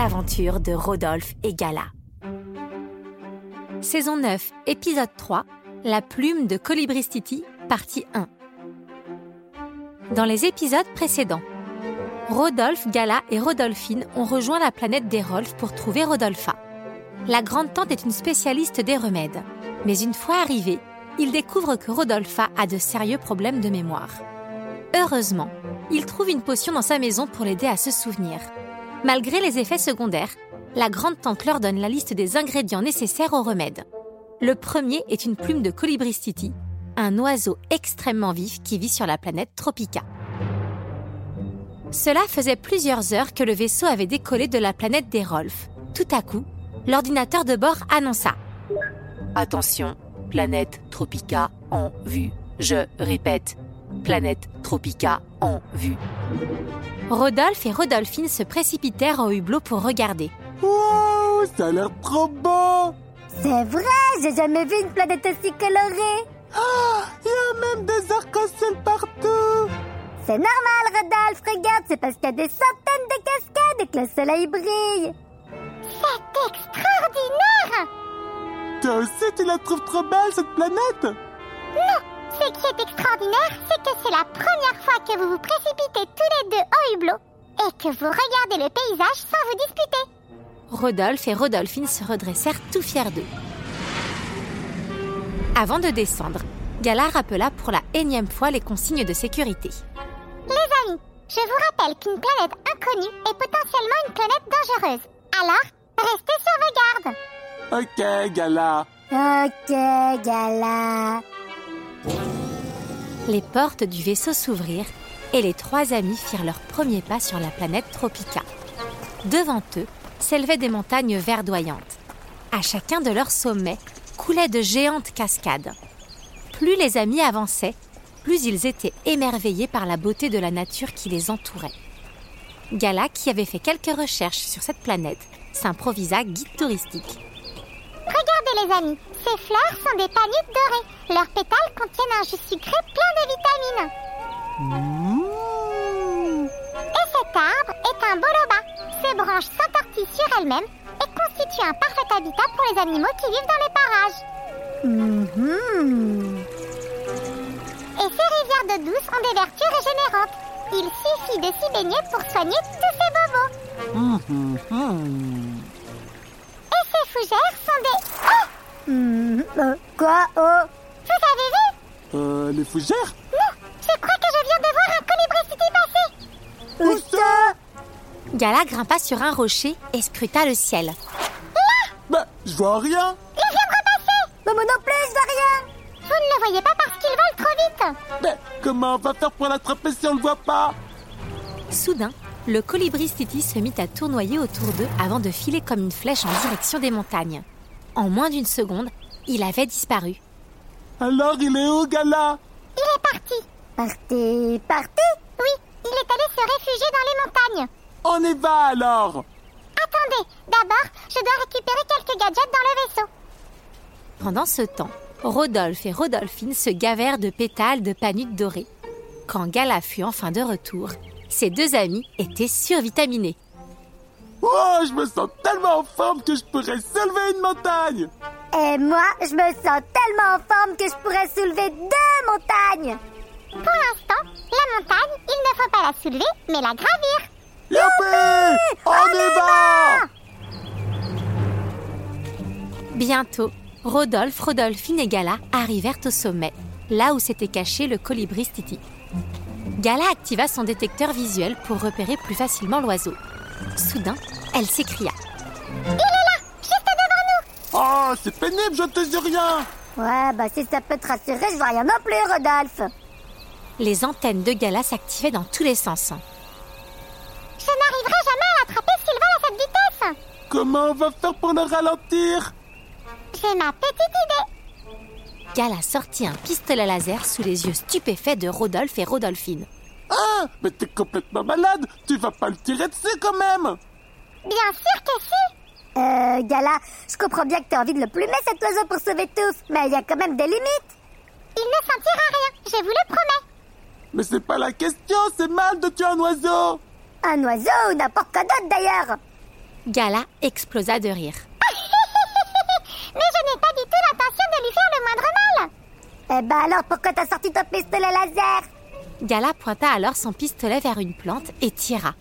aventures de Rodolphe et Gala. Saison 9, épisode 3, La plume de Colibristiti, partie 1. Dans les épisodes précédents, Rodolphe, Gala et Rodolphine ont rejoint la planète des Rolfs pour trouver Rodolpha. La grande tante est une spécialiste des remèdes. Mais une fois arrivée, ils découvrent que Rodolpha a de sérieux problèmes de mémoire. Heureusement, il trouve une potion dans sa maison pour l'aider à se souvenir. Malgré les effets secondaires, la grande-tante leur donne la liste des ingrédients nécessaires au remède. Le premier est une plume de colibristiti, un oiseau extrêmement vif qui vit sur la planète Tropica. Cela faisait plusieurs heures que le vaisseau avait décollé de la planète des Rolfs. Tout à coup, l'ordinateur de bord annonça Attention, planète Tropica en vue. Je répète, planète Tropica en vue. Rodolphe et Rodolphine se précipitèrent au hublot pour regarder. Wow, ça a l'air trop beau C'est vrai, j'ai jamais vu une planète aussi colorée. Il y a même des arcs-en-ciel partout C'est normal, Rodolphe, regarde, c'est parce qu'il y a des centaines de cascades et que le soleil brille. C'est extraordinaire Toi aussi, tu la trouves trop belle, cette planète Non, ce qui est extraordinaire, c'est que c'est la première fois que vous vous précipitez tous les deux hublot et que vous regardez le paysage sans vous disputer. Rodolphe et Rodolphine se redressèrent tout fiers d'eux. Avant de descendre, Gala rappela pour la énième fois les consignes de sécurité. Les amis, je vous rappelle qu'une planète inconnue est potentiellement une planète dangereuse. Alors, restez sur vos gardes. Ok, Gala. Ok, Gala. Les portes du vaisseau s'ouvrirent et les trois amis firent leur premier pas sur la planète Tropica. Devant eux s'élevaient des montagnes verdoyantes. À chacun de leurs sommets coulaient de géantes cascades. Plus les amis avançaient, plus ils étaient émerveillés par la beauté de la nature qui les entourait. Gala, qui avait fait quelques recherches sur cette planète, s'improvisa guide touristique. Regardez les amis, ces fleurs sont des paniques dorées. Leurs pétales contiennent un jus sucré plein de vitamines. Mmh. Et cet arbre est un boloba. Ses branches s'entortillent sur elles-mêmes et constituent un parfait habitat pour les animaux qui vivent dans les parages. Et ces rivières de douce ont des vertus régénérantes. Il suffit de s'y baigner pour soigner tous ces bobos. Mmh, mmh. Et ces fougères sont des... Oh Quoi Oh Vous avez vu Euh, les fougères? Gala grimpa sur un rocher et scruta le ciel. Bah, je vois rien. Il vient de repasser Mais moi non plus, je vois rien. Vous ne le voyez pas parce qu'il vole trop vite. Mais comment on va faire pour l'attraper si on le voit pas Soudain, le colibri Stiti se mit à tournoyer autour d'eux avant de filer comme une flèche en direction des montagnes. En moins d'une seconde, il avait disparu. Alors, il est où, Gala Il est parti. Parti Parti Oui, il est allé se réfugier dans les montagnes On y va alors Attendez, d'abord, je dois récupérer quelques gadgets dans le vaisseau. Pendant ce temps, Rodolphe et Rodolphine se gavèrent de pétales de panutes dorées. Quand Gala fut enfin de retour, ses deux amis étaient survitaminés. Oh, je me sens tellement en forme que je pourrais soulever une montagne Et moi, je me sens tellement en forme que je pourrais soulever deux montagnes. Pour l'instant, la montagne, il ne faut pas la soulever, mais la gravir. Youpi On y va Bientôt, Rodolphe, Rodolphine et Gala arrivèrent au sommet, là où s'était caché le colibri Stiti. Gala activa son détecteur visuel pour repérer plus facilement l'oiseau. Soudain, elle s'écria. Oh, c'est pénible, je te dis rien Ouais, bah si ça peut te rassurer, je vois rien non plus, Rodolphe. Les antennes de Gala s'activaient dans tous les sens. À cette vitesse. Comment on va faire pour le ralentir? J'ai ma petite idée. Gala sortit un pistolet laser sous les yeux stupéfaits de Rodolphe et Rodolphine. Ah, mais t'es complètement malade Tu vas pas le tirer dessus quand même Bien sûr que si. Euh, Gala, je comprends bien que t'as envie de le plumer cet oiseau pour sauver tous, mais il y a quand même des limites. Il ne sentira rien, je vous le promets. Mais c'est pas la question, c'est mal de tuer un oiseau Un oiseau ou n'importe quoi d'autre d'ailleurs. Gala explosa de rire. Mais je n'ai pas du tout l'intention de lui faire le moindre mal. Eh ben alors, pourquoi t'as sorti ton pistolet laser? Gala pointa alors son pistolet vers une plante et tira.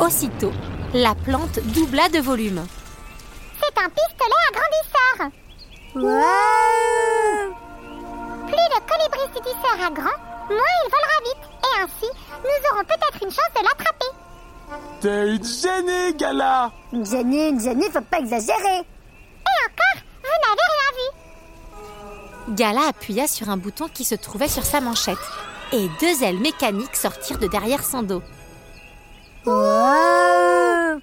Aussitôt, la plante doubla de volume. C'est un pistolet agrandisseur. Wow Plus le colibri City sera grand, moins il volera vite. Et ainsi, nous aurons peut-être une chance de l'attraper. T'es une génie, Gala Une génie, une génie, faut pas exagérer. Et encore, vous n'avez rien vu. Gala appuya sur un bouton qui se trouvait sur sa manchette et deux ailes mécaniques sortirent de derrière son dos. Wow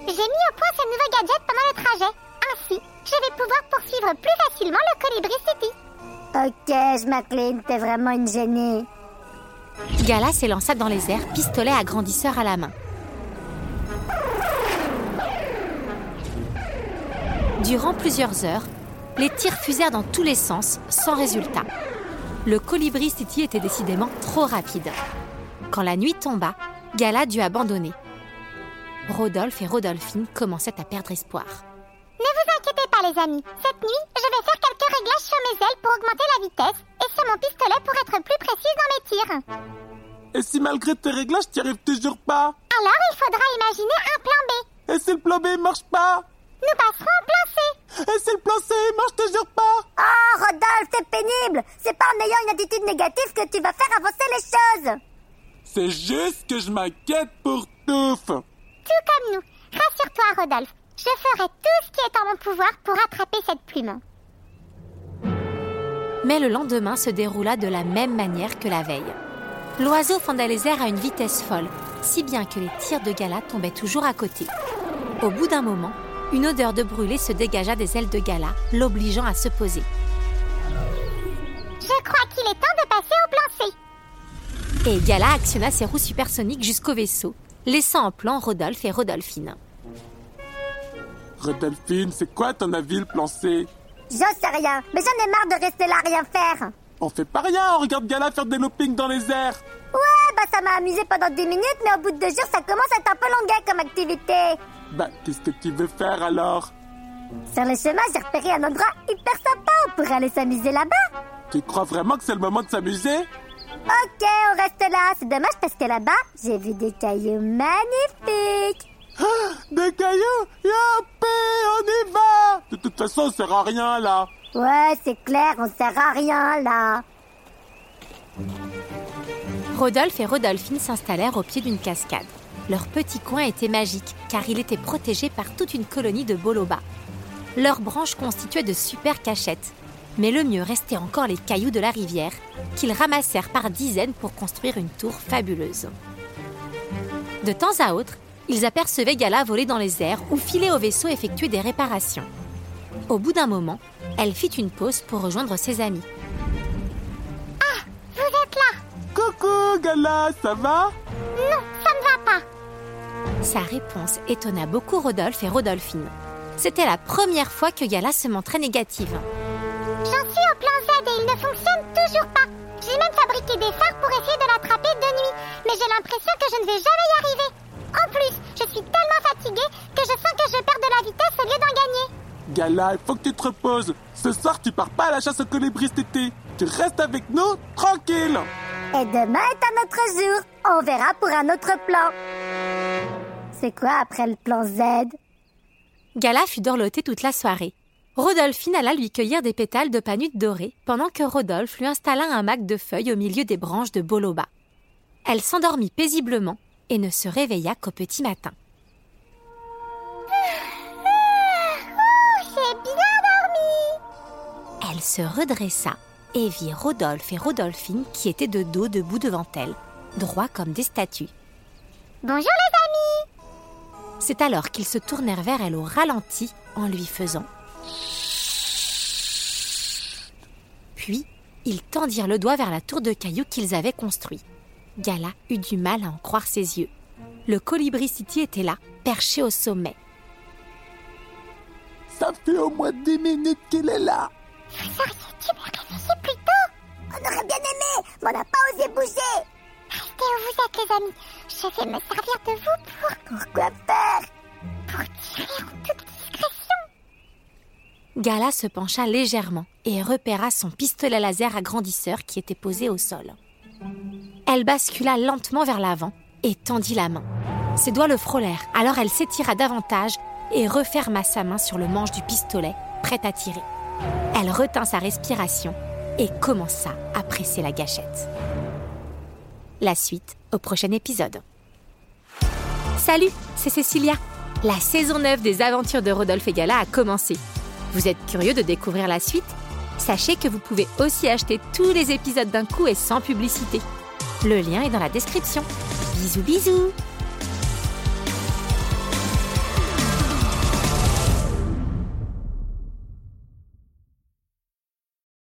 J'ai mis au point ce nouveau gadget pendant le trajet. Ainsi, je vais pouvoir poursuivre plus facilement le colibri City. Ok, je m'incline, t'es vraiment une génie. Gala s'élança dans les airs, pistolet agrandisseur à la main. Durant plusieurs heures, les tirs fusèrent dans tous les sens, sans résultat. Le colibri City était décidément trop rapide. Quand la nuit tomba, Gala dut abandonner. Rodolphe et Rodolphine commençaient à perdre espoir. Ne vous inquiétez pas, les amis. Cette nuit, je vais faire quelques réglages sur mes ailes pour augmenter la vitesse et sur mon pistolet pour être plus précise dans mes tirs. Et si malgré tes réglages, t'y arrives toujours pas? Alors, il faudra imaginer un plan B. Et si le plan B marche pas? Nous passerons au plan C. Et si le plan C marche toujours pas? Oh, Rodolphe, c'est pénible. C'est pas en ayant une attitude négative que tu vas faire avancer les choses. C'est juste que je m'inquiète pour Touffe Tout comme nous. Rassure-toi, Rodolphe. Je ferai tout ce qui est en mon pouvoir pour attraper cette plume. Mais le lendemain se déroula de la même manière que la veille. L'oiseau fendait les airs à une vitesse folle, si bien que les tirs de Gala tombaient toujours à côté. Au bout d'un moment, une odeur de brûlé se dégagea des ailes de Gala, l'obligeant à se poser. Je crois qu'il est temps de passer au plan C. Et Gala actionna ses roues supersoniques jusqu'au vaisseau, laissant en plan Rodolphe et Rodolphine. Rodolphine, c'est quoi ton avis le plan C? J'en sais rien, mais j'en ai marre de rester là à rien faire. On fait pas rien, on regarde Gala faire des loopings dans les airs Ouais, bah ça m'a amusé pendant 10 minutes, mais au bout de deux jours, ça commence à être un peu longuet comme activité. Bah, qu'est-ce que tu veux faire alors? Sur le chemin, j'ai repéré un endroit hyper sympa. On pourrait aller s'amuser là-bas. Tu crois vraiment que c'est le moment de s'amuser? Ok, on reste là. C'est dommage parce que là-bas, j'ai vu des cailloux magnifiques. Des cailloux Youpi, on y va De toute façon, ça sert à rien là Ouais, c'est clair, on sert à rien là. Rodolphe et Rodolphine s'installèrent au pied d'une cascade. Leur petit coin était magique car il était protégé par toute une colonie de bolobas. Leurs branches constituaient de super cachettes. Mais le mieux restait encore les cailloux de la rivière qu'ils ramassèrent par dizaines pour construire une tour fabuleuse. De temps à autre, ils apercevaient Gala voler dans les airs ou filer au vaisseau effectuer des réparations. Au bout d'un moment, elle fit une pause pour rejoindre ses amis. Vous êtes là Coucou Gala, ça va? Non, ça ne va pas. Sa réponse étonna beaucoup Rodolphe et Rodolphine. C'était la première fois que Gala se montrait négative. J'en suis au plan Z et il ne fonctionne toujours pas. J'ai même fabriqué des phares pour essayer de l'attraper de nuit, mais j'ai l'impression que je ne vais jamais y arriver. Je suis tellement fatiguée que je sens que je perds de la vitesse au lieu d'en gagner. Gala, il faut que tu te reposes. Ce soir, tu pars pas à la chasse aux colibris cet été. Tu restes avec nous, tranquille. Et demain est un autre jour. On verra pour un autre plan. C'est quoi après le plan Z? Gala fut dorlotée toute la soirée. Rodolphine alla lui cueillir des pétales de panute dorée pendant que Rodolphe lui installa un mac de feuilles au milieu des branches de boloba. Elle s'endormit paisiblement et ne se réveilla qu'au petit matin. Oh, j'ai bien dormi. Elle se redressa et vit Rodolphe et Rodolphine qui étaient de dos debout devant elle, droits comme des statues. Bonjour les amis. C'est alors qu'ils se tournèrent vers elle au ralenti en lui faisant. Puis, ils tendirent le doigt vers la tour de cailloux qu'ils avaient construite. Gala eut du mal à en croire ses yeux. Le colibri City était là, perché au sommet. Ça fait au moins 10 minutes qu'il est là. Plus tôt. On aurait bien aimé, mais on n'a pas osé bouger. Restez où vous êtes les amis. Je vais me servir de vous pour... Pourquoi faire? Pour tirer en toute discrétion. Gala se pencha légèrement et repéra son pistolet laser agrandisseur qui était posé au sol. Elle bascula lentement vers l'avant et tendit la main. Ses doigts le frôlèrent, alors elle s'étira davantage et referma sa main sur le manche du pistolet, prête à tirer. Elle retint sa respiration et commença à presser la gâchette. La suite au prochain épisode. Salut, c'est Cécilia. La saison 9 des aventures de Rodolphe et Gala a commencé. Vous êtes curieux de découvrir la suite? Sachez que vous pouvez aussi acheter tous les épisodes d'un coup et sans publicité. Le lien est dans la description. Bisous bisous